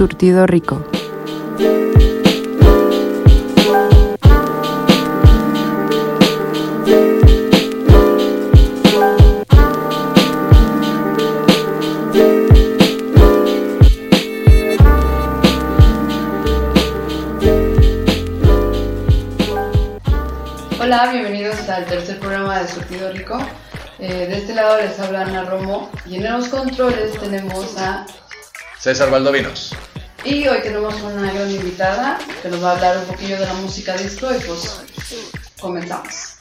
Surtido Rico. Hola, bienvenidos al tercer programa de Surtido Rico. Eh, de este lado les habla Ana Romo y en los controles tenemos a... César Valdovinos. Y hoy tenemos una gran invitada que nos va a hablar un poquillo de la música disco y pues comenzamos.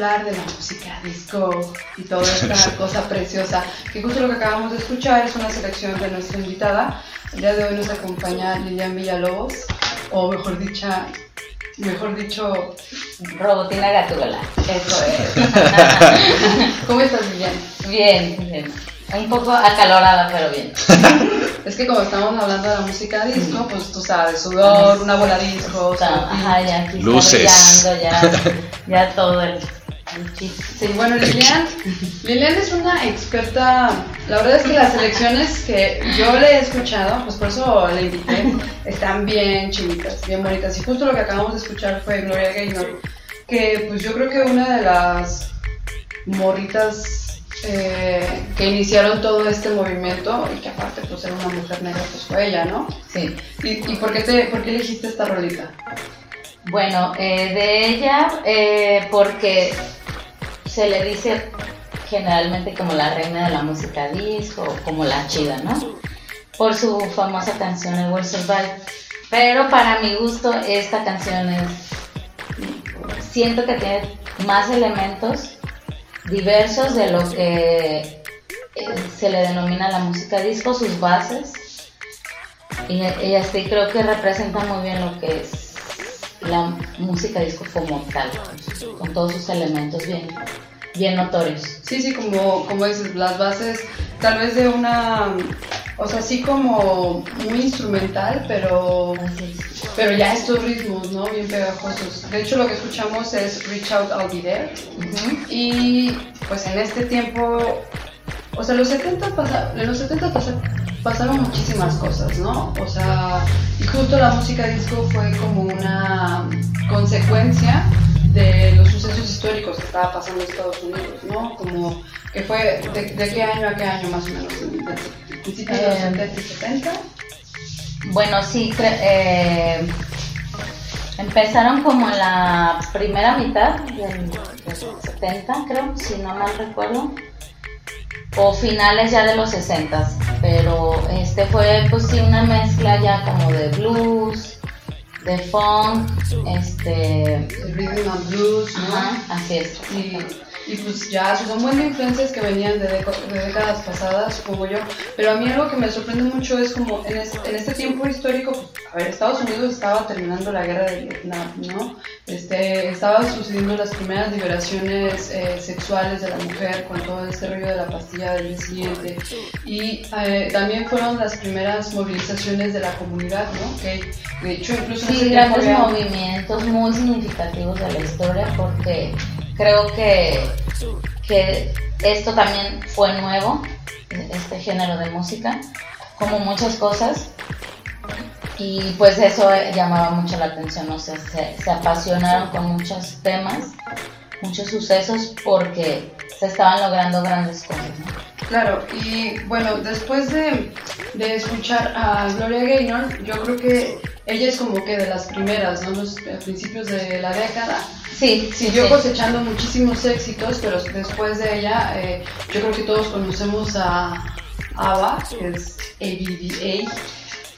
Hablar de la música disco y toda esta cosa preciosa. Que justo lo que acabamos de escuchar es una selección de nuestra invitada. El día de hoy nos acompaña Lilian Villalobos, o mejor dicha, mejor dicho, Robotina Gatúbela. eso es. ¿Cómo estás Lilian? Bien, bien. Un poco acalorada, pero bien. Es que como estamos hablando de la música disco, pues tú sabes, sudor, una bola disco, Ajá, ya aquí está Luces. ya, ya todo el. Sí, bueno, Lilian, Lilian es una experta. La verdad es que las selecciones que yo le he escuchado, pues por eso le invité, están bien chinitas, bien bonitas. Y justo lo que acabamos de escuchar fue Gloria Gaynor, que pues yo creo que una de las morritas eh, que iniciaron todo este movimiento y que aparte pues era una mujer negra pues fue ella, ¿no? Sí. ¿Y, y por, qué te, por qué elegiste esta rolita? Bueno, eh, de ella, eh, porque se le dice generalmente como la reina de la música disco, como la chida, ¿no? Por su famosa canción El Will Survive. Pero para mi gusto, esta canción es. Siento que tiene más elementos diversos de lo que eh, se le denomina la música disco, sus bases. Y, y así creo que representa muy bien lo que es la música disco como tal, con todos sus elementos bien, bien notorios. Sí, sí, como, como dices, las bases tal vez de una, o sea, sí como muy instrumental, pero, pero ya estos ritmos, ¿no? Bien pegajosos. De hecho, lo que escuchamos es Reach Out, I'll Be There. Ujú. Y pues en este tiempo, o sea, los 70 pasa, en los 70 pasa- pasaron muchísimas cosas, ¿no? O sea, y justo la música disco fue como una consecuencia de los sucesos históricos que estaba pasando en Estados Unidos, ¿no? Como que fue, ¿de, de qué año a qué año más o menos? ¿De principios de los Eh, 70 y 70? Bueno, sí, eh, empezaron como en la primera mitad del, del 70, creo, si no mal recuerdo, o finales ya de los 60, pero este fue pues sí una mezcla ya como de blues, de funk, este, rhythm and blues, ¿no? ajá, así es. Y, y pues ya son un buen de influencias que venían de, de décadas pasadas, supongo yo. Pero a mí algo que me sorprende mucho es como en, es- en este tiempo histórico, pues, a ver, Estados Unidos estaba terminando la guerra de Vietnam, ¿no? Este, estaban sucediendo las primeras liberaciones eh, sexuales de la mujer con todo este rollo de la pastilla del siguiente. Y eh, también fueron las primeras movilizaciones de la comunidad, ¿no? Que de hecho incluso Sí, grandes había- movimientos muy significativos de la historia porque creo que, que esto también fue nuevo, este género de música, como muchas cosas. Y pues eso eh, llamaba mucho la atención, o sea, se, apasionaron con muchos temas, muchos sucesos porque se estaban logrando grandes cosas. ¿no? Claro, y bueno, después de, de escuchar a Gloria Gaynor, yo creo que ella es como que de las primeras, ¿no? Los a principios de la década. Sí, sí, Siguió sí. cosechando muchísimos éxitos, pero después de ella, eh, yo creo que todos conocemos a ABBA, que es ABBA.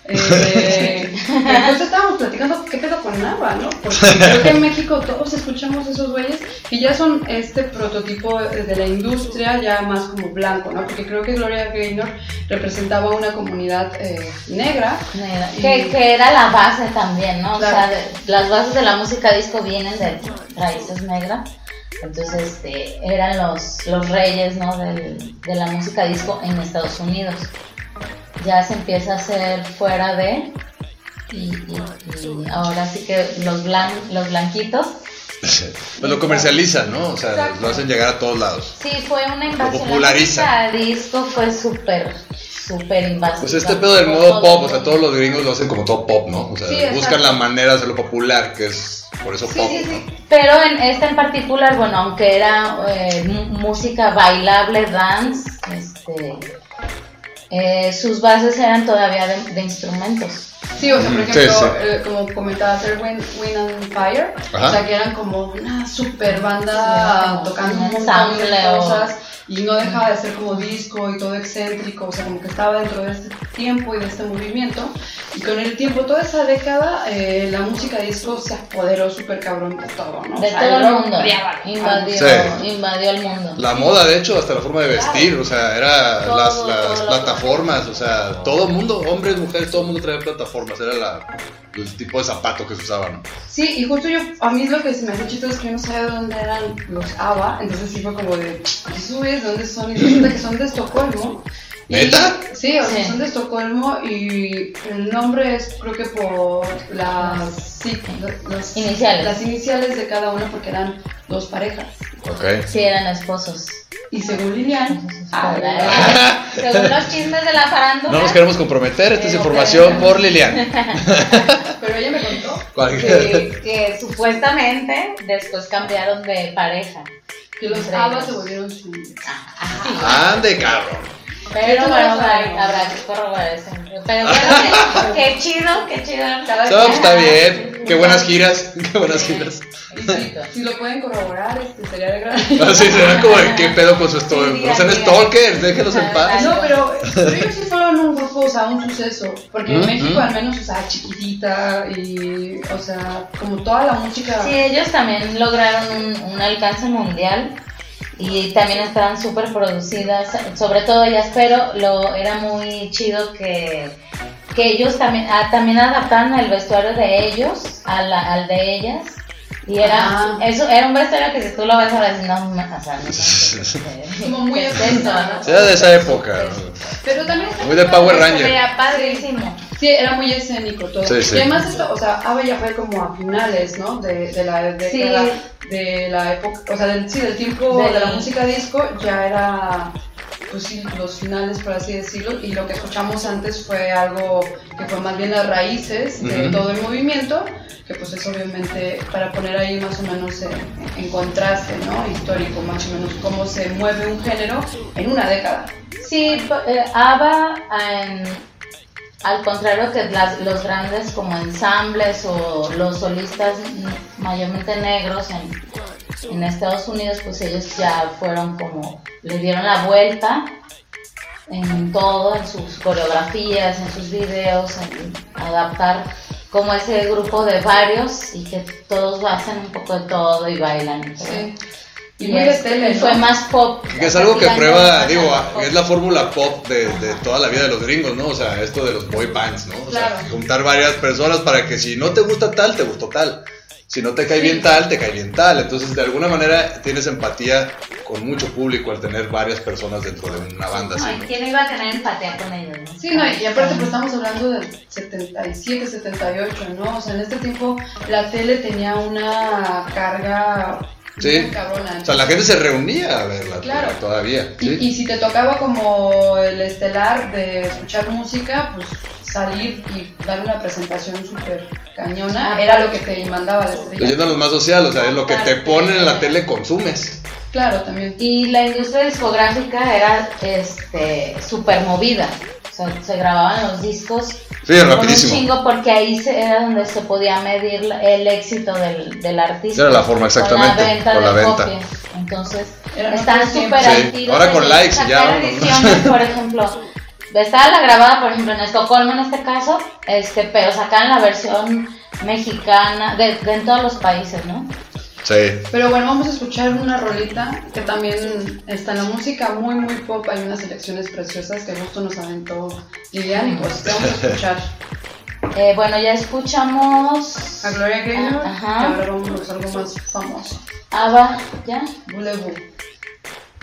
Eh, justo estábamos platicando qué pedo con ABBA, ¿no? Porque creo que en México todos escuchamos esos güeyes que ya son este prototipo de la industria ya más como blanco, ¿no? Porque creo que Gloria Gaynor representaba una comunidad eh, negra. Negra, Y- Que, que era la base también, ¿no? Claro. O sea, de- las bases de la música disco vienen de raíces negras. Entonces, este, eran los, los reyes, ¿no? Del- de la música disco en Estados Unidos. Ya se empieza a hacer fuera de. Y, y- y ahora sí que los, blan, los blanquitos. Pues lo comercializan, ¿no? O sea, Exacto. lo hacen llegar a todos lados. Sí, fue una invasión. populariza. La música disco fue súper, súper invasiva. Pues este pedo del modo pop, o sea, todos los gringos lo hacen como todo pop, ¿no? O sea, Sí, buscan la manera de hacerlo popular, que es por eso Sí, pop, sí. Pero en esta en particular, bueno, aunque era eh, música bailable, dance, este, eh, sus bases eran todavía de, de instrumentos. Sí, o sea, por ejemplo, sí, sí. eh, como comentaba hacer Win, Win and Fire, Ajá. o sea, que eran como una super banda tocando un montón de cosas y no dejaba de ser como disco y todo excéntrico, o sea, como que estaba dentro de este tiempo y de este movimiento. Y con el tiempo, toda esa década, eh, la música disco se apoderó súper cabrón de todo, ¿no? De O sea, todo el mundo. Invadió, Sí. invadió el mundo. La moda, de hecho, hasta la forma de vestir, o sea, era Todo, las, plataformas, o sea, todo el mundo, hombres, mujeres, todo el mundo traía plataformas, era la, el tipo de zapato que se usaba, ¿no? Sí, y justo yo, a mí lo que se me hace chistoso es que yo no sabía de dónde eran los ABBA, entonces sí fue como de, ¿esos güeyes de dónde son? Y resulta que son de Estocolmo. Y- ¿Neta? Sí, o sea, Sí. son de Estocolmo y el nombre es creo que por las, sí, las Iniciales. las iniciales de cada uno porque eran dos parejas. Ok. Sí, eran esposos. Y según Lilian, ah, Según los chismes de la farándula. No nos queremos comprometer, esta es información por Lilian. pero ella me contó que, que supuestamente después cambiaron de pareja. Que los ellos. se volvieron su... Ande, cabrón. Pero bueno, no habrá, que corroborar eso. Pero bueno, qué, qué chido, qué chido. No, pues está bien. Qué buenas giras. Qué buenas giras. Si, lo pueden corroborar, este, sería de gran... Así será como de qué pedo con su stalker. Sí, No sean stalkers, déjenlos en paz. No, pero, pero ellos sí fueron un grupo, o sea, un suceso. Porque en Mm, México mm. al menos, o sea, chiquitita y, o sea, como toda la música... Sí, ellos también lograron un, un alcance mundial y también estaban súper producidas, sobre todo ellas, pero lo era muy chido que, que ellos también, ah, también adaptaban el vestuario de ellos a la- al de ellas. Y era, Ah. eso, era un vestuario que si tú lo ves ahora dices, no, ma- o sea, no sé, Como muy ¿qué es efecto, esto, ¿no? Sea de esa época. Pero también Muy de Power Ranger. veía padrísimo. Sí, era muy escénico todo. Sí, sí. Y además esto, o sea, ABBA ya fue como a finales, ¿no? De, de la década, de la época, o sea, del, sí, del tiempo de la música disco ya era, pues sí, los finales, por así decirlo, y lo que escuchamos antes fue algo que fue más bien las raíces de todo el movimiento, que pues es obviamente para poner ahí más o menos en, en contraste, ¿no? Histórico, más o menos cómo se mueve un género en una década. Sí, p- eh, ABBA, em, al contrario que las- los grandes como ensambles o los solistas mayormente negros en, en Estados Unidos, pues ellos ya fueron como, le dieron la vuelta en todo, en sus coreografías, en sus videos, en adaptar como ese grupo de varios y que todos hacen un poco de todo y bailan. Sí. Y, Y, muy de este, tele, y ¿no? fue más pop. Que es algo que prueba, digo, es la fórmula pop de, de toda la vida de los gringos, ¿no? O sea, esto de los boy bands, ¿no? O sea, juntar varias personas para que si no te gusta tal, te gustó tal. Si no te cae bien tal, te cae bien tal. Entonces, de alguna manera, tienes empatía con mucho público al tener varias personas dentro de una banda así. Ay, ¿no? ¿Quién iba a tener empatía con ellos? no? Sí, no, y aparte pues estamos hablando del 77, 78, ¿no? O sea, en este tiempo la tele tenía una carga Sí. cabrona. O sea, la gente se reunía a verla Claro. todavía. y, ¿sí? y si te tocaba como el estelar de escuchar música, pues salir y dar una presentación súper cañona era lo que te mandaba la estrella. Leyéndonos más social, o sea, es lo que te ponen en la tele, consumes. Claro, también. Y la industria discográfica era este súper movida. O sea, se grababan los discos Sí, con un rapidísimo. chingo porque ahí se- era donde se podía medir el éxito del, del artista. Era la forma, exactamente, Con la venta con de la venta. copias. Entonces, Era están súper Sí, ahora con likes y ya, ediciones, por ejemplo. Estaba la grabada, por ejemplo, en Estocolmo en este caso, este, pero sacan la versión mexicana de, de en todos los países, ¿no? Sí. Pero bueno, vamos a escuchar una rolita que también está en la música muy, muy pop. Hay unas selecciones preciosas que justo nos aventó Lilian y pues vamos a escuchar Eh, bueno, ya escuchamos a Gloria Gaynor Ajá. y ahora vamos a algo más famoso. Ava, ¿ya? Boulevou.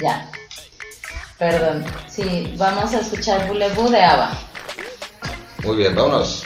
Ya. Perdón. Sí, vamos a escuchar Boulevou de Ava. Muy bien, vámonos.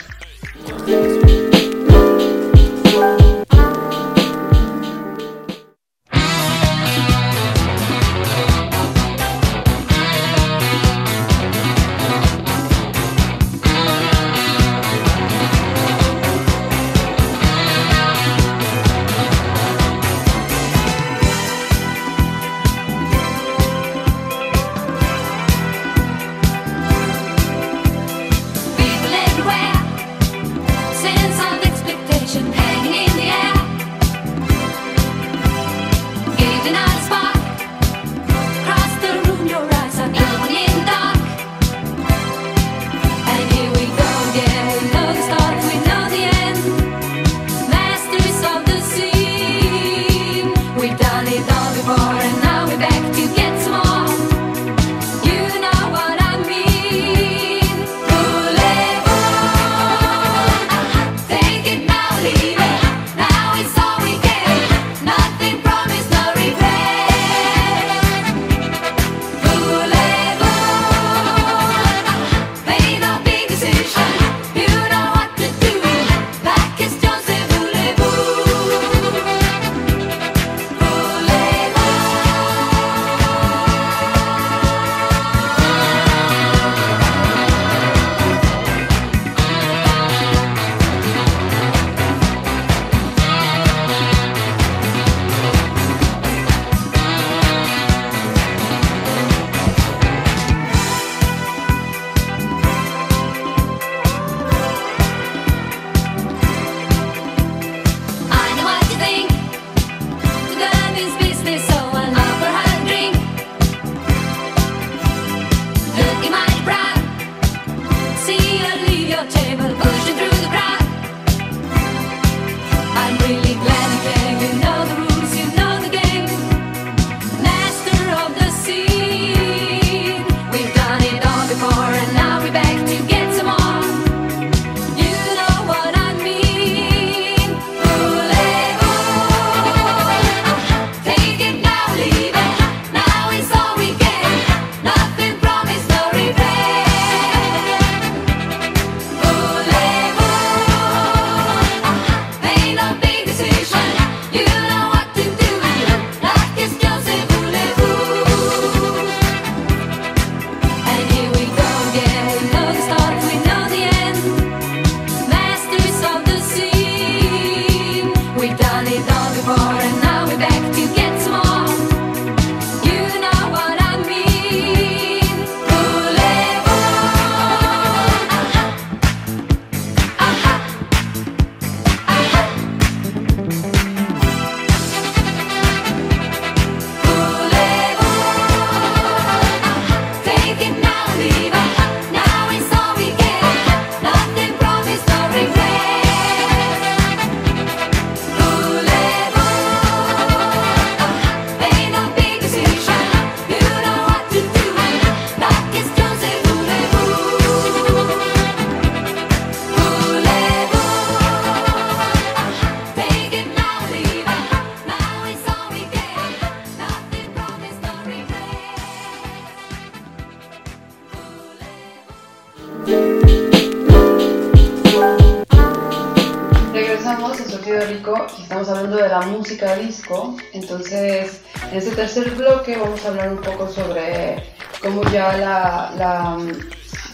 Música disco. Entonces, en este tercer bloque vamos a hablar un poco sobre cómo ya la,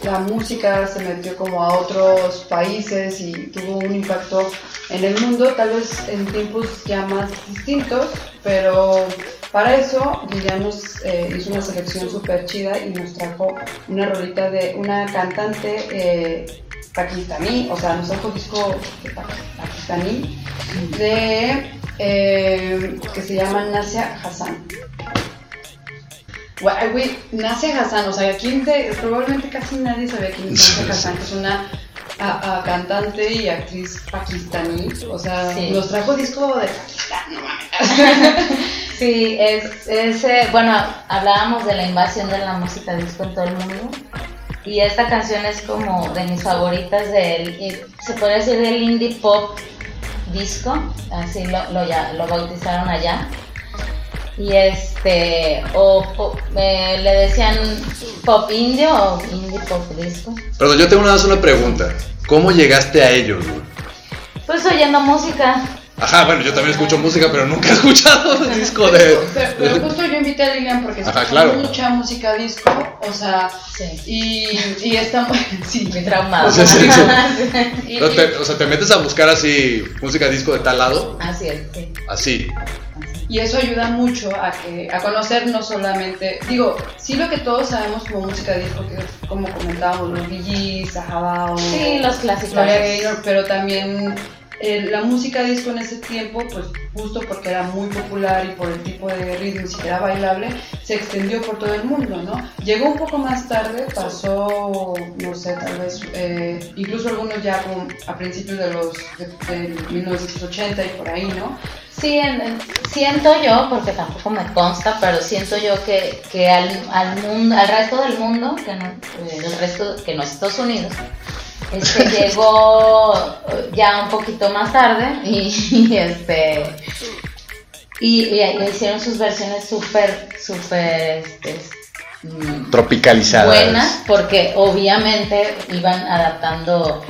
la, música se metió como a otros países y tuvo un impacto en el mundo, tal vez en tiempos ya más distintos, pero para eso Guilla nos eh, hizo una selección súper chida y nos trajo una rolita de una cantante eh, pakistaní, o sea, nos trajo disco de pa- pakistaní de eh, que se llama Nasia Hassan. Güey, Nasia Hassan, o sea, ¿quién te, probablemente casi nadie sabe quién es Nasia Hassan, que es una a- a cantante y actriz pakistaní, o sea, Sí. nos trajo disco de Pakistán, no mames. Sí, es, es, eh, bueno, hablábamos de la invasión de la música disco en todo el mundo. Y esta canción es como de mis favoritas del, se puede decir del indie pop disco, así lo, lo, ya, lo bautizaron allá. Y este, o pop- eh, le decían pop indie o indie pop disco. Perdón, yo tengo una una pregunta. ¿Cómo llegaste a ellos? Pues oyendo música. Ajá, bueno, yo también escucho música, pero nunca he escuchado el disco de... Pero, pero justo yo invité a Lilian porque Ajá, claro. mucha música disco, o sea, Sí. y, y está sí, Muy traumado. Sí, sí, sí. y- No, te- o sea, te metes a buscar así música disco de tal lado, Así es, sí. así. Y eso ayuda mucho a que a conocer no solamente, digo, sí lo que todos sabemos como música disco, que es como comentábamos, los Gees, Sajabao, Sí, los clásicos. Gloria Gaynor, pero también eh, la música disco en ese tiempo, pues justo porque era muy popular y por el tipo de ritmos y que era bailable, se extendió por todo el mundo, ¿no? Llegó un poco más tarde, pasó, no sé, tal vez, eh, incluso algunos ya como a principios de los de, de 1980 y por ahí, ¿no? Sí, en- en- siento yo, porque tampoco me consta, pero siento yo que, que al, al, mundo, al resto del mundo, que no, eh, el resto, que no es Estados Unidos, este, llegó eh, ya un poquito más tarde y, y, este y, y- y hicieron sus versiones súper, súper este, mm, Tropicalizadas. buenas porque obviamente iban adaptando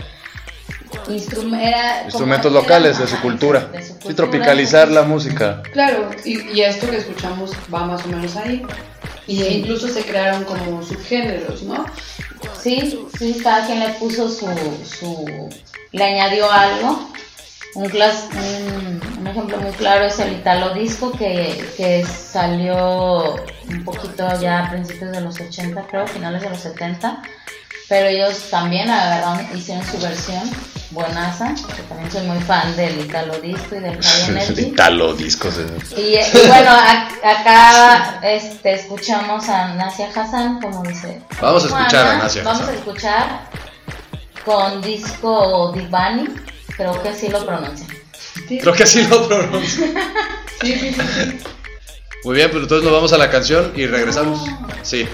instrum- era Instrumentos era- locales de su ajá, cultura. de su Sí, cultura, tropicalizar la música. Claro, y, y esto que escuchamos va más o menos ahí. Y incluso se crearon como subgéneros, ¿no? Sí, sí, cada quien le puso su, su le añadió algo. Un, clas- ejemplo muy claro es el Italo Disco que, que salió un poquito ya a principios de los 80, creo, finales de los 70. Pero ellos también agarraron, hicieron su versión, buenaza, que también soy muy fan del Italo Disco y del High Energy. Italo discos. eh. Y, y bueno, a- acá este, escuchamos a Nasia Hassan, como dice. Vamos a escuchar a Juana. Nasia Vamos Hassan. a escuchar con disco Divani, creo que así lo pronuncian. Creo que así lo. Sí, sí, sí, sí. Muy bien, pues entonces nos vamos a la canción y regresamos. Sí.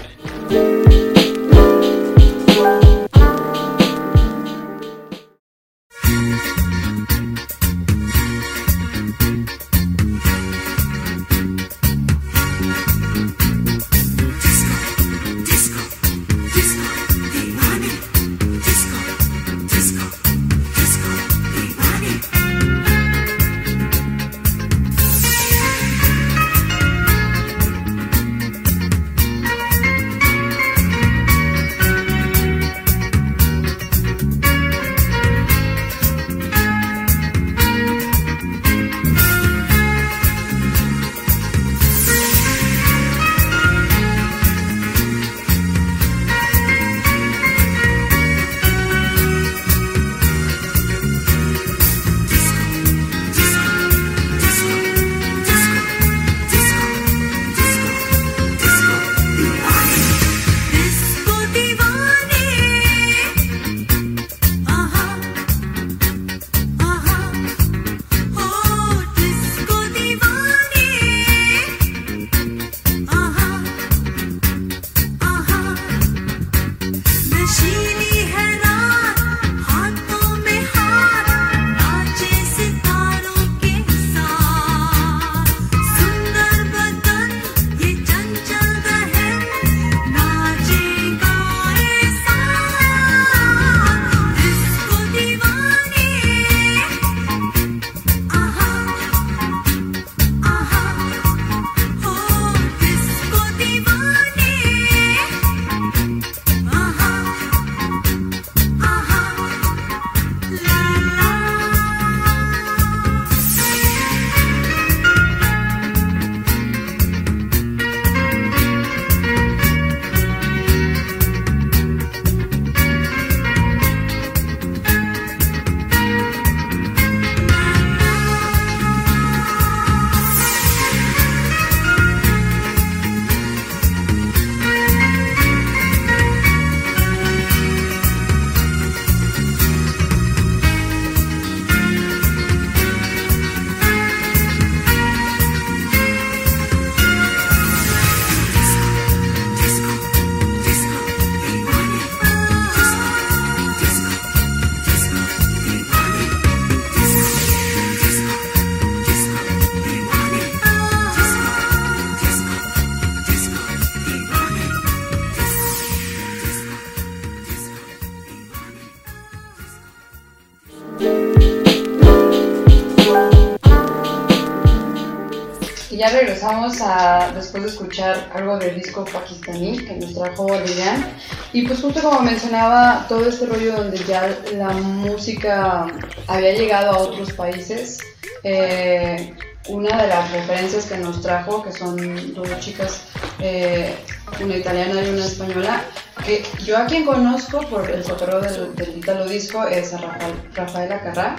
Regresamos a, después de escuchar algo del disco pakistaní que nos trajo Lilian. Y pues justo como mencionaba, todo este rollo donde ya la música había llegado a otros países, eh, una de las referencias que nos trajo, que son dos chicas, eh, una italiana y una española, que yo a quien conozco por el cotorreo del, del Italo Disco es a Rafael, Rafaela Carrá.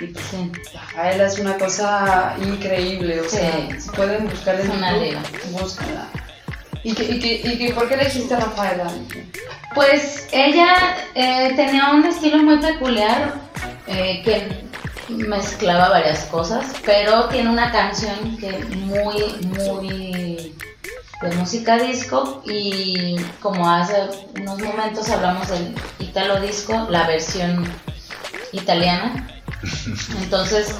Y pues Sí. Rafaela es una cosa increíble, o Sí. sea, si pueden buscarla en YouTube, búsquenla. ¿Y, que, y, que, y que, por qué elegiste a Rafaela? Pues ella eh, tenía un estilo muy peculiar eh, que mezclaba varias cosas, pero tiene una canción que muy, muy de música disco y como hace unos momentos hablamos del italo disco, la versión italiana. Entonces,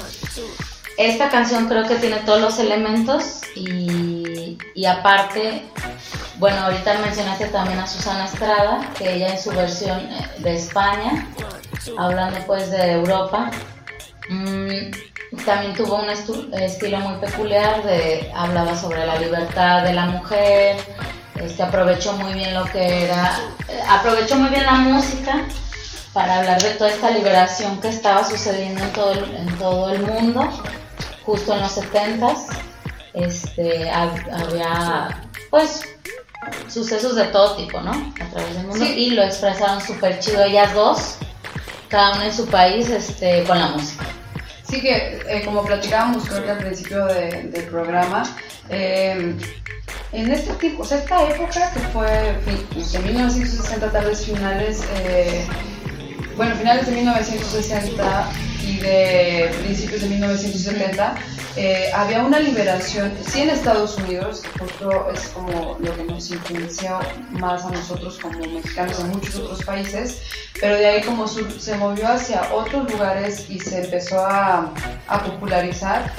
esta canción creo que tiene todos los elementos y, y aparte, bueno, ahorita mencionaste también a Susana Estrada, que ella en su versión eh, de España, hablando pues de Europa, mm, también tuvo un estu- estilo muy peculiar, de, hablaba sobre la libertad de la mujer, este, aprovechó muy bien lo que era, eh, aprovechó muy bien la música para hablar de toda esta liberación que estaba sucediendo en todo el, en todo el mundo, justo en los 70s. Este, hab- había, pues, sucesos de todo tipo, ¿no? A través del mundo. Sí. Y lo expresaron súper chido ellas dos, cada una en su país, este, con la música. Sí que, eh, como platicábamos creo que al principio de- del programa, eh, en este tipo, o sea, esta época que fue de 1960, tal vez finales, eh, bueno, finales de 1960 y de principios de 1970, eh, había una liberación, sí en Estados Unidos, justo es como lo que nos influenció más a nosotros como mexicanos en muchos otros países, pero de ahí como se movió hacia otros lugares y se empezó a, a popularizar,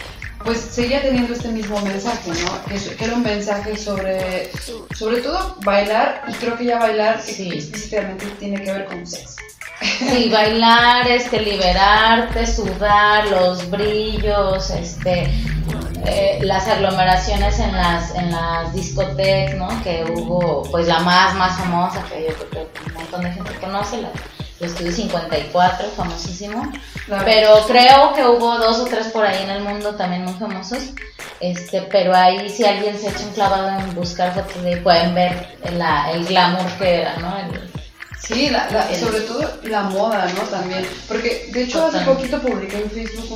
pues seguía teniendo este mismo mensaje, ¿no? Que, era un mensaje sobre, sobre todo bailar, y creo que ya bailar Sí. explícitamente tiene que ver con sexo. Sí, bailar, este, liberarte, sudar, los brillos, este, eh, las aglomeraciones en las, en las discotecas, ¿no? Que hubo, pues la más, más famosa, que yo creo que un montón de gente conoce, la, el Estudio 54, famosísimo. Claro. Pero creo que hubo dos o tres por ahí en el mundo también muy famosos. Este, pero ahí si alguien se echa un clavado en buscar fotos de ahí, pueden ver la- el glamour que era, ¿no? El- Sí, la- la- El- sobre todo la moda, ¿no? También. Porque de hecho hace poquito publiqué en Facebook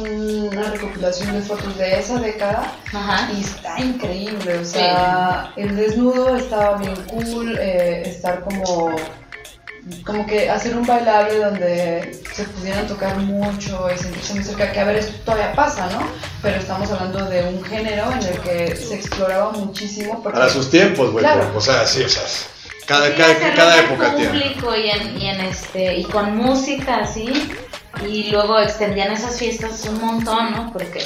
una recopilación de fotos de esa década Ajá. y está increíble. O sea, el desnudo estaba bien cool, eh, estar como como que hacer un bailable donde se pudieran tocar mucho y sentirse muy cerca, que a ver, esto todavía pasa, ¿no? Pero estamos hablando de un género en el que se exploraba muchísimo. Porque, Para sus tiempos, güey. Claro. O sea, sí, o sea. Cada, época tiene. público y en, y en este y con música así y luego extendían esas fiestas un montón, ¿no? Porque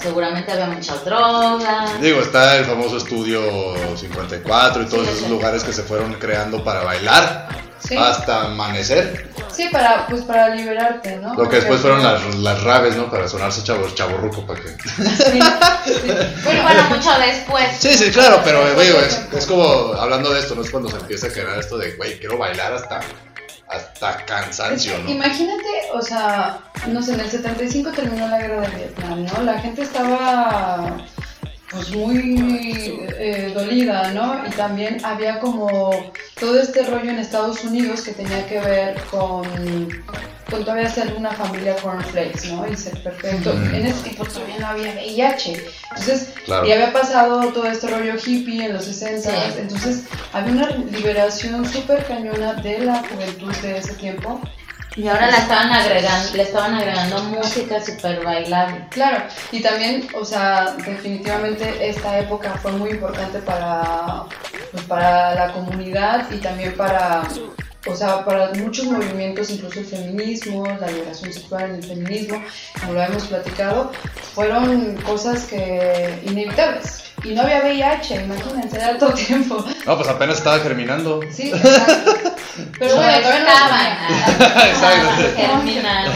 seguramente había muchas drogas. Digo, está el famoso estudio 54 y todos Sí, esos sí. lugares que se fueron creando para bailar Sí. hasta amanecer. Sí, para, pues para liberarte, ¿no? Lo que después fueron las, las raves, ¿no? Para sonarse chavo, chaborruco para que... Sí, sí. Bueno, bueno, mucho después. Sí, sí, claro, pero es, es como hablando de esto, ¿no? Es cuando se empieza a crear esto de, güey, quiero bailar hasta, hasta Es cansancio, que ¿no? Imagínate, o sea, no sé, en el 75 terminó la guerra de Vietnam, ¿no? La gente estaba pues muy eh, dolida, ¿no? Y también había como todo este rollo en Estados Unidos que tenía que ver con, con todavía ser una familia cornflakes, ¿no? Y ser perfecto. Mm. En ese tiempo todavía no había VIH. Entonces, Claro. y había pasado todo este rollo hippie en los 60 Sí. entonces había una liberación súper cañona de la juventud de ese tiempo. Y ahora la estaban agregando, le estaban agregando música super bailable. Claro, y también, o sea, definitivamente esta época fue muy importante para, pues, para la comunidad y también para, o sea, para muchos movimientos, incluso el feminismo, la liberación sexual en el feminismo, como lo hemos platicado, fueron cosas que inevitables. Y no había VIH, imagínense, era todo tiempo. No, pues apenas estaba germinando. Sí, exacto. Pero No bueno, todavía no. Exacto. Germinal.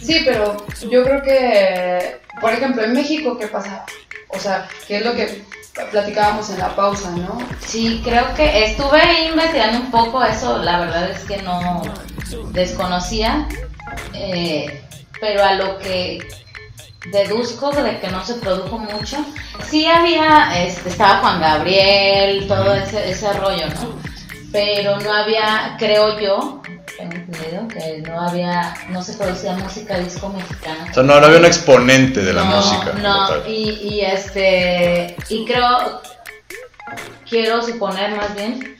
Sí, pero yo creo que, por ejemplo, en México, ¿qué pasaba? O sea, ¿qué es lo que platicábamos en la pausa, no? Sí, creo que estuve ahí investigando un poco eso, la verdad es que no desconocía, eh, pero a lo que deduzco de que no se produjo mucho, sí había, este, estaba Juan Gabriel, todo ese, ese rollo, ¿no? Pero no había, creo yo, tengo entendido que no había, no se producía música disco mexicana. O sea, no, no había un exponente de la No, música. No, y, y este, y creo, quiero suponer más bien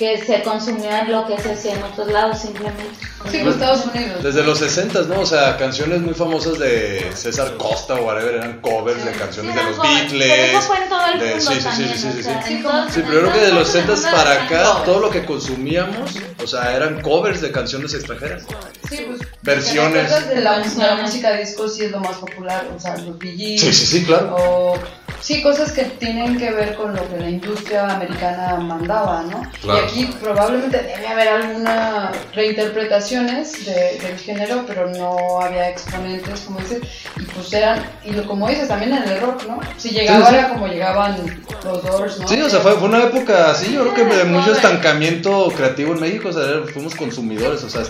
que se consumía lo que se hacía en otros lados simplemente. Sí, en Estados Unidos. Desde los 60, ¿no? O sea, canciones muy famosas de César Costa o whatever eran covers de canciones de los Beatles. Pero eso fue en todo el mundo sí, sí, sí, también, sí, sí, o sí, sea, sí. pero creo que de los lados 60 eran para acá, covers. todo lo que consumíamos, o sea, eran covers de canciones extranjeras. Sí, pues. Versiones. De la, de la Versiones. música disco sí es lo más popular, o sea, los Bee Sí, sí, sí, claro. O, sí, cosas que tienen que ver con lo que la industria americana mandaba, ¿no? Claro. Y aquí probablemente debe haber algunas reinterpretaciones de- del género, pero no había exponentes, como dices, y pues eran, y lo, como dices, también en el rock, ¿no? Si llegaba Sí, sí. era como llegaban los Doors, ¿no? Sí, o sea, fue, fue una época así, yo creo que de mucho estancamiento creativo en México, o sea, fuimos consumidores, o sea,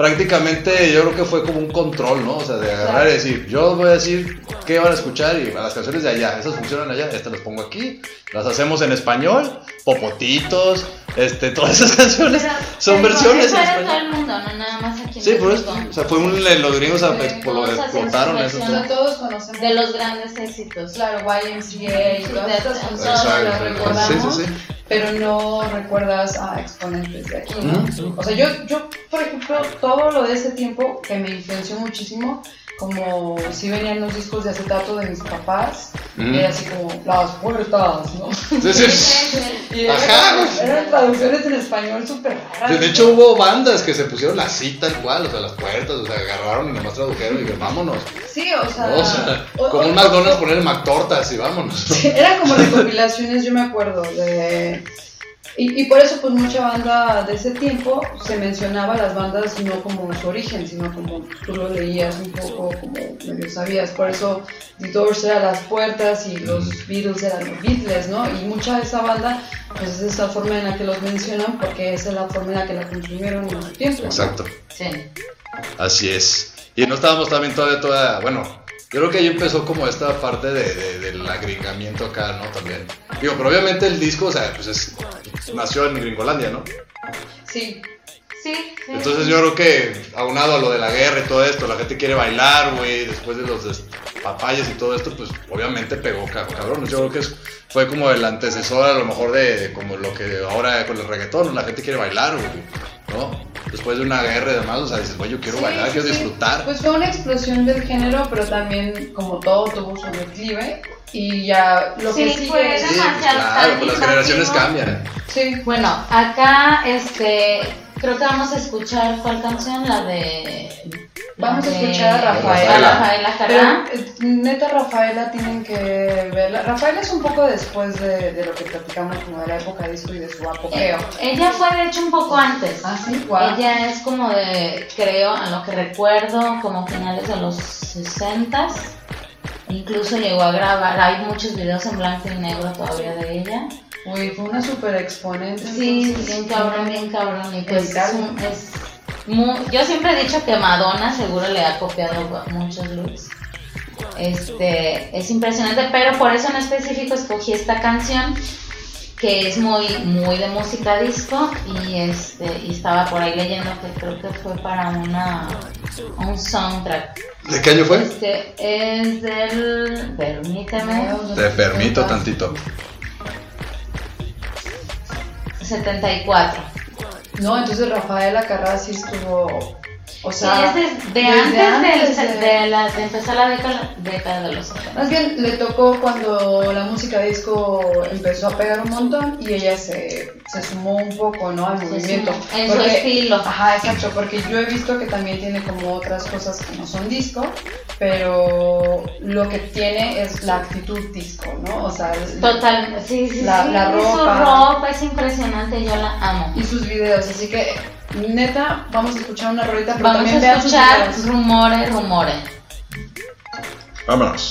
prácticamente yo creo que fue como un control, ¿no? O sea, de agarrar y decir, yo voy a decir qué van a escuchar y a las canciones de allá, esas funcionan allá, estas las pongo aquí, las hacemos en español, popotitos, este, todas esas canciones Pero- son pero versiones Eso en era todo español. el mundo, no nada más aquí en Sí, por eso, o sea, fue un, los gringos Sí, explotaron eso. O versión. todo. sea, todos conocemos. De los grandes éxitos. Claro, YMCA y Sí, todas estas canciones las sí, recordamos. sí, sí. pero no recuerdas a exponentes de aquí, ¿no? O sea, yo, yo, por ejemplo, todo lo de ese tiempo que me influenció muchísimo, como si venían los discos de acetato de mis papás, Ujú. era así como las puertas, ¿no? Sí. Y era- Ajá. eran traducciones en español súper raras. De hecho, hubo bandas que se pusieron así tal cual, o sea, las puertas, o sea, agarraron y nomás tradujeron y dijeron, vámonos. Sí, o sea, O sea, o- como o- un McDonald's ponerle McTortas y vámonos. Sí, eran como recopilaciones, yo me acuerdo de... Y, y por eso pues mucha banda de ese tiempo se mencionaba las bandas no como su origen, sino como tú lo leías un poco, como medio sabías. Por eso The Doors eran las puertas y los Beatles eran los Beatles, ¿no? Y mucha de esa banda pues es esa forma en la que los mencionan porque esa es la forma en la que la consumieron en su tiempo. ¿no? Exacto, Sí. así es. Y no estábamos también todavía toda, bueno, yo creo que ahí empezó como esta parte de, de- del agringamiento acá, ¿no? También. Digo, pero obviamente el disco, o sea, pues es, nació en Gringolandia, ¿no? Sí, Sí, sí. Entonces yo creo que aunado a lo de la guerra y todo esto, la gente quiere bailar, güey, después de los papayas y todo esto, pues obviamente pegó ca- cabrón. Yo creo que es- fue como el antecesor a lo mejor de, de como lo que ahora con el reggaetón, la gente quiere bailar, güey, ¿no? Después de una guerra y demás, o sea, dices, güey, yo quiero Sí, bailar, sí, quiero sí. disfrutar. Pues fue una explosión del género, pero también, como todo, tuvo su declive. Y ya lo que Sí, sigue fue Sí, pues claro, pues las generaciones cambian. ¿eh? Sí, Bueno, acá este creo que vamos a escuchar cuál canción, la de Vamos a escuchar a Rafaela. eh, neta Rafaela tienen que verla. Rafaela es un poco después de, de lo que platicamos como de la época disco y de su apogeo. Ella fue de hecho un poco antes. Ah, sí, guau. Ella es como de, creo, a lo que recuerdo, como finales de los 60 Incluso llegó a grabar, hay muchos videos en blanco y negro todavía de ella. Uy, fue una super exponente. Sí, entonces, bien cabrón, bien cabrón. Y pues es, un- es mu- yo siempre he dicho que Madonna seguro le ha copiado muchos looks. Este, es impresionante, pero por eso en específico escogí esta canción que es muy muy de música disco y este y estaba por ahí leyendo que creo que fue para una un soundtrack. ¿De qué año fue? Este es del permíteme Te permito tantito. 74. No, entonces Rafaela Carrá sí estuvo. O Sí, sea, es de, de desde antes, antes del- de- de, la, de empezar la década, década de los 70. Más bien le tocó cuando la música disco empezó a pegar un montón y ella se, se sumó un poco ¿no? al movimiento. en su estilo. Ajá, exacto, porque yo he visto que también tiene como otras cosas que no son disco, pero lo que tiene es la actitud disco, ¿no? O sea, Total, sí, sí, La- sí. la Su ropa. ropa es impresionante, yo la amo. y sus videos, así que neta, vamos a escuchar una rolita, pero Vamos también a sus escuchar videos. rumores, rumores. Vámonos.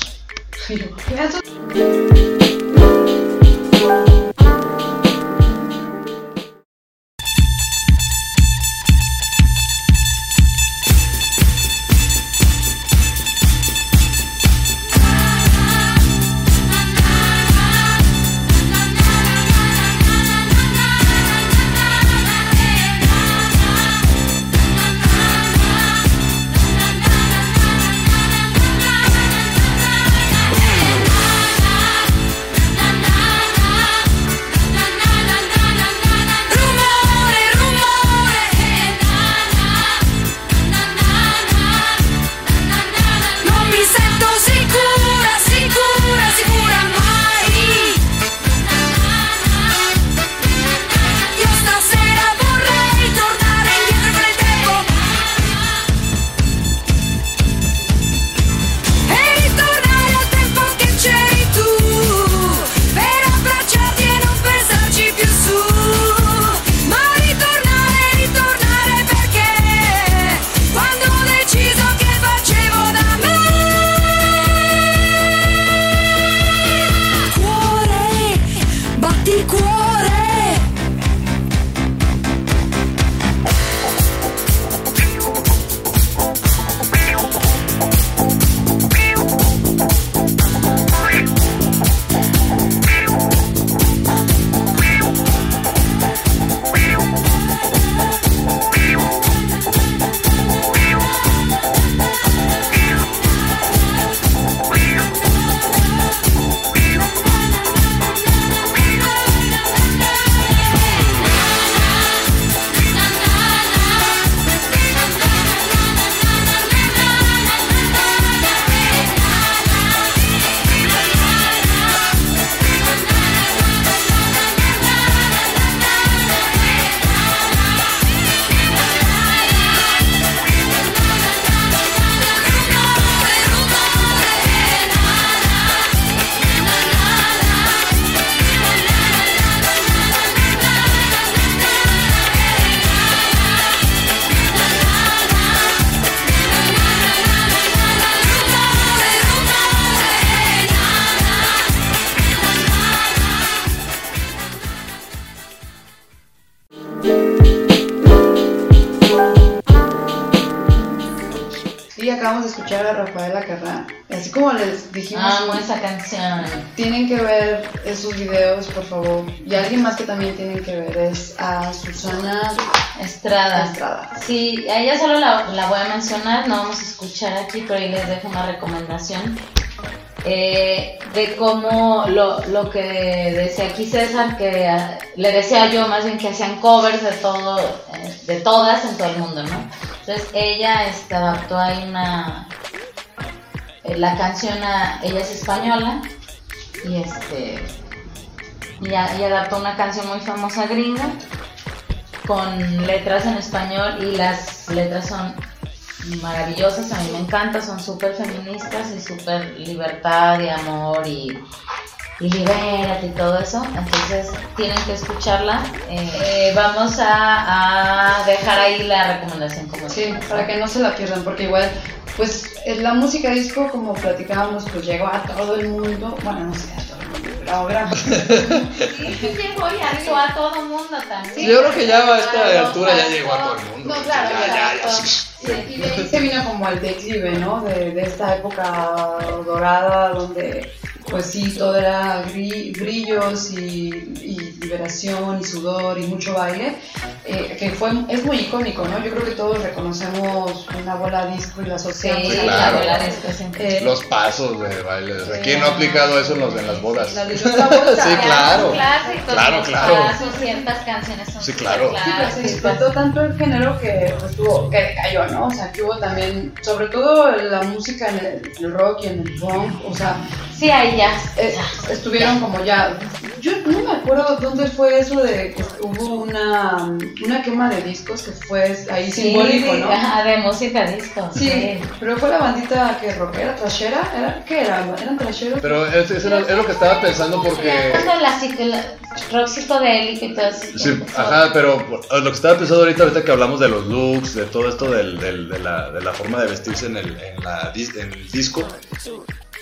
Dijimos, Amo esa canción. tienen que ver esos videos, por favor. Y alguien más que también tienen que ver es a Susana Estrada. Estrada. Sí, a ella solo la, la voy a mencionar, no vamos a escuchar aquí, pero ahí les dejo una recomendación. eh, de cómo lo, lo que decía aquí César, que ah, le decía yo más bien que hacían covers de todo, eh, de todas en todo el mundo, ¿no? Entonces ella este, adaptó ahí una, la canción a, ella es española y este, y adaptó una canción muy famosa gringa con letras en español y las letras son maravillosas, a mí me encanta, son súper feministas y súper libertad y amor y, y libérate y todo eso, entonces tienen que escucharla. Eh, vamos a, a dejar ahí la recomendación como Sí, para que no se la pierdan, porque igual, pues eh, la música disco, como platicábamos, pues llegó a todo el mundo. Bueno, no sé a todo el mundo, pero ahora. Sí, llegó y arribó a todo mundo también. Sí, yo creo que ya a esta Claro, altura ya llegó a todo el mundo. No, claro, ya, ya, ya, exacto. sí. Y de, y de ahí se vino como el declive, ¿no? De, de esta época dorada donde, pues sí, todo era gri- brillos y, y liberación y sudor y mucho baile, eh, que fue, es muy icónico, ¿no? Yo creo que todos reconocemos una bola disco y la asociamos Sí, claro. la disco. Eh, Los pasos de baile. O sea. ¿Quién no ha aplicado eso en, los, en las bodas? La de la bolsa. Sí, claro. clásicos, Claro, los claro. pasos, ciertas canciones son Sí, claro. Sí, pero se disfrutó tanto el género que pues, tuvo, que decayó, ¿no? O sea, que hubo también, sobre todo la música en el, el rock y en el punk, o sea, Sí, ahí ya. eh, estuvieron como ya. Yo no me acuerdo dónde fue eso de que hubo una, una quema de discos que fue ahí Sí, simbólico, ¿no? ajá, de música disco. Sí, pero fue la bandita que rockera, trashera, ¿era? ¿Qué era? ¿Eran trasheros? Pero es, es, es lo que estaba pensando porque... Rock psicodélico y todo eso. Sí, ajá, pero lo que estaba pensando ahorita, ahorita que hablamos de los looks, de todo esto del, del- de, la, de la forma de vestirse en el, en la, dis- en el disco.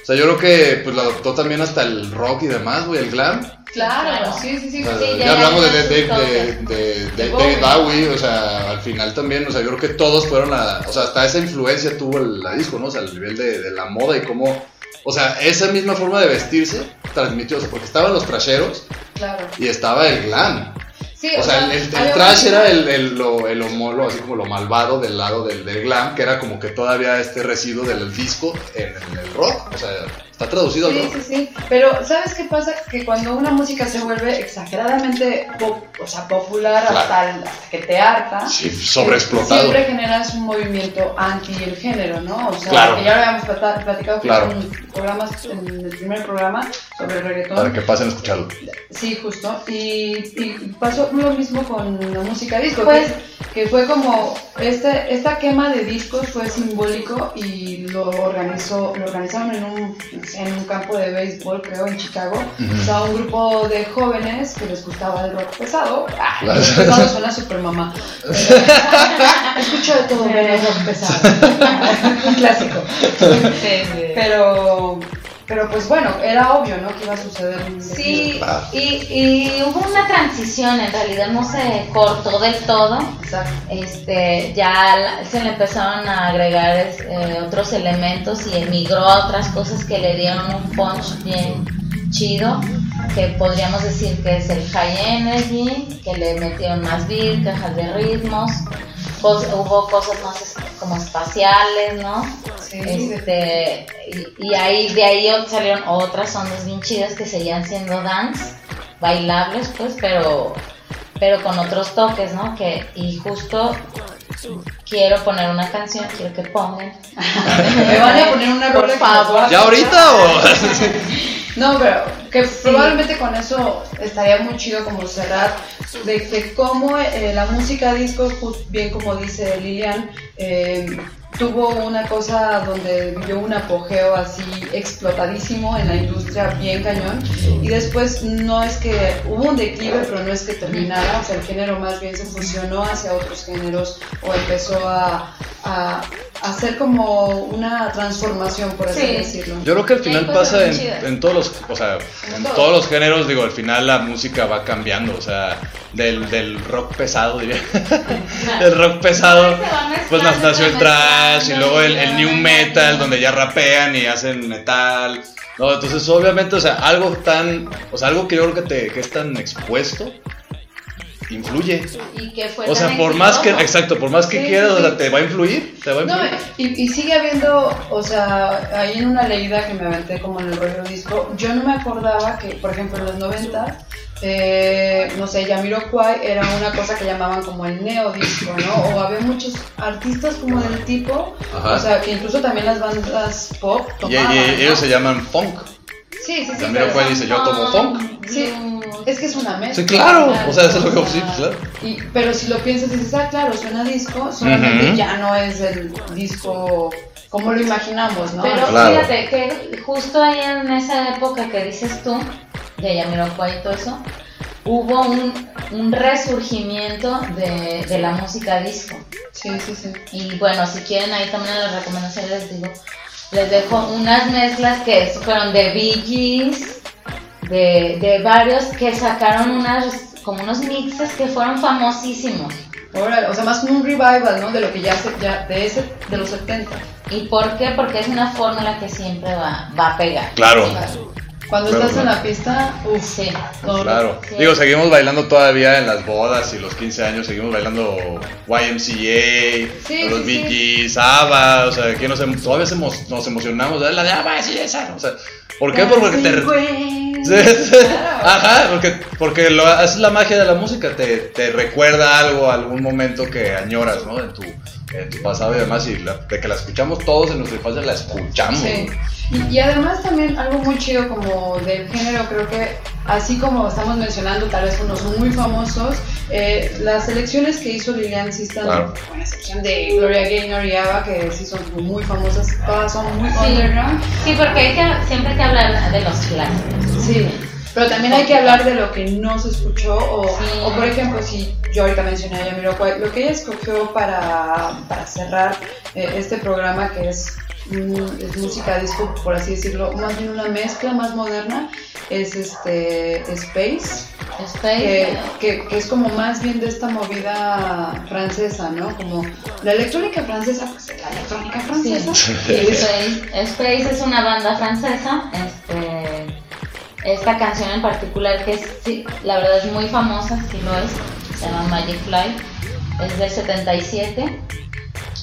O sea, yo creo que pues lo adoptó también hasta el rock y demás, güey, el glam. Claro, Claro. sí, sí, sí. O sea, Sí, ya, ya hablamos de, de, de, de, de- de De David Bowie. O sea, al final también, o sea, yo creo que todos fueron a, o sea, hasta esa influencia tuvo el, la disco, ¿no? O sea, el nivel de, de la moda y cómo, o sea, esa misma forma de vestirse transmitió, o sea, porque estaban los trasheros Claro. y estaba el glam. Sí, O sea, el, el- trash era el, el, lo, el homólogo, así como lo malvado del lado del, del glam, que era como que todavía este residuo del disco en, en el rock. O sea, está traducido al Sí, rock. sí, sí. Pero, ¿sabes qué pasa? Que cuando una música se vuelve exageradamente pop- o sea, popular Claro. hasta, el- hasta que te harta, Sí, sobreexplotado. siempre generas un movimiento anti el género, ¿no? O sea, Claro. que ya lo habíamos platicado Claro. en programas, en el primer programa sobre el reggaetón. Para que pasen a escucharlo. Sí, justo. Y, y pasó lo mismo con la música disco. Pues- que, que fue como este, esta quema de discos fue simbólico y lo organizó, lo organizaron en un, en un campo de béisbol, creo, en Chicago. O sea, un grupo de jóvenes que les gustaba el rock pesado. Ah, pesado suena super mamá. Pero- Escucho de todo menos rock pesado. un clásico. Sí, sí. Pero, pero pues bueno, era obvio, ¿no? Que iba a suceder un Sí, Claro. y, y hubo una transición, en realidad no se cortó del todo. Exacto. Este, ya la- se le empezaron a agregar eh, otros elementos y emigró a otras cosas que le dieron un punch bien chido, que podríamos decir que es el high energy, que le metieron más beat, cajas de ritmos, hubo cosas más como espaciales, ¿no? Sí, Este, y, y ahí, de ahí salieron otras ondas bien chidas que seguían siendo dance, bailables pues, pero, pero con otros toques, ¿no? Que, y justo quiero poner una canción, quiero que pongan. Me van a poner una Por rola favor. ¿Ya ahorita o...? No, pero que probablemente con eso estaría muy chido como cerrar de que cómo eh, la música disco, bien como dice Lilian, eh, tuvo una cosa donde vivió un apogeo así explotadísimo en la industria bien cañón. Y después no es que hubo un declive pero no es que terminara, o sea el género más bien se fusionó hacia otros géneros o empezó a, a- hacer como una transformación, por así Sí. decirlo. Yo creo que al final pasa en, todos los, o sea, en todos. todos los géneros, digo, al final la música va cambiando, o sea, del, del rock pesado, diría, del rock pesado, pues nació el trash y luego el, el new metal, donde ya rapean y hacen metal, no, entonces obviamente, o sea, algo tan, o sea, algo que yo creo que, te, que es tan expuesto, influye. Y que fue O sea, por más que, exacto, por más que Sí, quieras, sí, o sea, sí. te va a influir, te va a No, y, y sigue habiendo, o sea, ahí en una leída que me aventé como en el rollo disco, yo no me acordaba que, por ejemplo, en los 90, eh, no sé, Yamiroquai era una cosa que llamaban como el neodisco, ¿no? O había muchos artistas como del tipo, Ajá. o sea, que incluso también las bandas pop Y, y- tomaban, y ¿no? ellos se llaman funk. Sí, sí, sí. Yamiroquai pero- dice, yo tomo funk. Sí, es que es una mezcla. Sí, claro, o sea, eso es lo que sí, claro. Y, pero si lo piensas, dices, ah, claro, suena disco, solamente Ujú. ya no es el disco como lo imaginamos, ¿no? Pero Claro. fíjate que justo ahí en esa época que dices tú, de Yamiroquai y todo eso, hubo un, un resurgimiento de, de la música disco. Sí, sí, sí. Y bueno, si quieren ahí también en las recomendaciones les digo, les dejo unas mezclas que fueron de Bee Gees, de, de varios que sacaron unas como unos mixes que fueron famosísimos. O sea, más como un revival, ¿no? De lo que ya se, ya, de ese, de los 70. ¿Y por qué? Porque es una fórmula que siempre va, va a pegar. Claro. Claro. Cuando Claro, estás en la pista, uff, Sí. Claro. Sí. Digo, seguimos bailando todavía en las bodas y los 15 años, seguimos bailando YMCA, Sí, los sí, Bee ABBA, o sea, que nos, em- todavía se emo- nos emocionamos, la de ABBA, sí, esa, o sea, ¿por qué? Porque te... Sí, sí. Claro. Ajá, porque, porque lo, es la magia de la música, te, te recuerda algo, algún momento que añoras, ¿no? En tu, en tu pasado y demás, y la- de que la escuchamos todos en nuestra infancia, la escuchamos. Sí. Y, y además también algo muy chido como del género, creo que así como estamos mencionando tal vez unos muy famosos, eh, las selecciones que hizo Lilian sí están, Claro. con la excepción de Gloria Gaynor y Ava, que sí son muy famosas, todas son muy Sí. underground. Sí, porque hay que, siempre hay que hablar de los clásicos. Sí, pero también hay que hablar de lo que no se escuchó o, Sí. o por ejemplo, si yo ahorita mencioné a Yamiroquai, lo que ella escogió para, para cerrar eh, este programa que es, mm, es música disco, por así decirlo, más bien una mezcla más moderna, es este Space, Space, que, que, que es como más bien de esta movida francesa, ¿no? Como la electrónica francesa, pues la electrónica francesa. Sí, Space, Space es una banda francesa. Este, esta canción en particular, que la verdad es muy famosa, sí lo es, se llama Magic Fly, es del 77.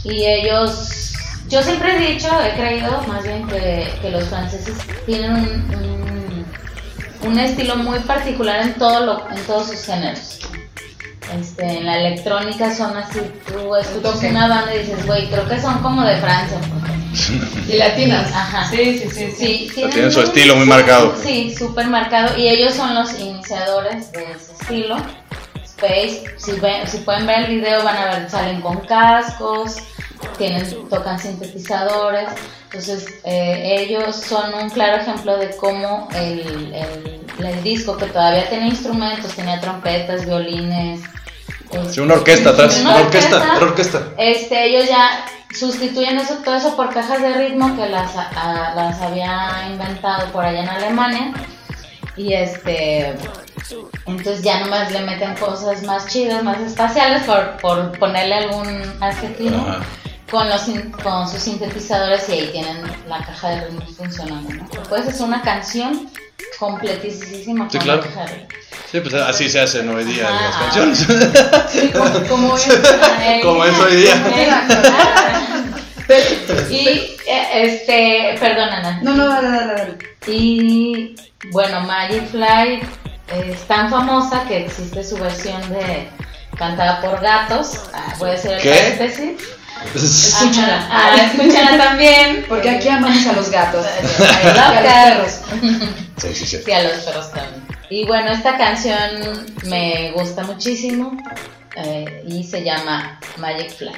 Y ellos, yo siempre he dicho, he creído más bien que, que los franceses tienen un, un, un estilo muy particular en, todo lo, en todos sus géneros. Este, en la electrónica son así, tú escuchas una banda y dices, güey, creo que son como de Francia. por ejemplo". y latinas. Ajá. Sí, sí, sí. sí. Sí, tienen su estilo muy marcado. Sí, súper marcado. Y ellos son los iniciadores de ese estilo. Space, si, ven- si pueden ver el video van a ver, salen con cascos, tienen, tocan sintetizadores. Entonces eh, ellos son un claro ejemplo de cómo el, el- el disco que todavía tenía instrumentos, tenía trompetas, violines. Sí, una orquesta atrás, Una orquesta, una orquesta. este, ellos ya sustituyen eso, todo eso por cajas de ritmo que las, a- las había inventado por allá en Alemania. Y este, entonces ya nomás le meten cosas más chidas, más espaciales, por, por ponerle algún adjetivo, Ajá. Con, los, con sus sintetizadores y ahí tienen la caja de ritmo funcionando. ¿no? Puedes hacer una canción completísima Sí, con claro. la caja de ritmo. Sí, pues así se hacen hoy día Ajá. las canciones. Sí, como, como es. Ay, Como es hoy día. Y eh, este, perdón Ana. No, no, dale, dale, dale. Y bueno, Magic Fly es tan famosa que existe su versión de cantada por gatos. Ah, voy a hacer el ¿Qué? paréntesis. Escúchala. Ah, escúchala también. Porque aquí amamos a los gatos. A los perros. Sí, sí, sí. Sí, a los perros también. Y bueno, esta canción me gusta muchísimo eh, y se llama Magic Fly.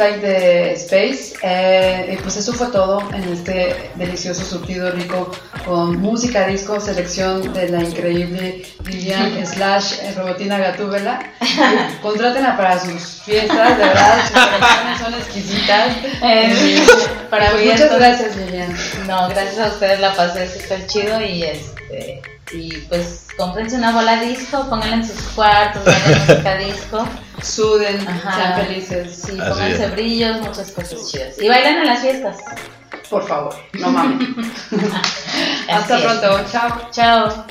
De Space. Eh, y pues eso fue todo en este delicioso surtido rico con música, disco, selección de la increíble Lilian slash eh, Robotina Gatúbela. Contrátenla para sus fiestas, de verdad, exquisitas. Eh, para Pues mí muchas esto- gracias, Lilian. No, gracias a ustedes la pasé súper chido y este y pues cómprense una bola disco, pónganla en sus cuartos, música disco, Suden, Ajá. sean felices. sí, Así pónganse es. brillos, muchas cosas chidas. Y bailen en las fiestas. Por favor, no mames. Hasta es. pronto, chao. Chao.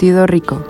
Rico.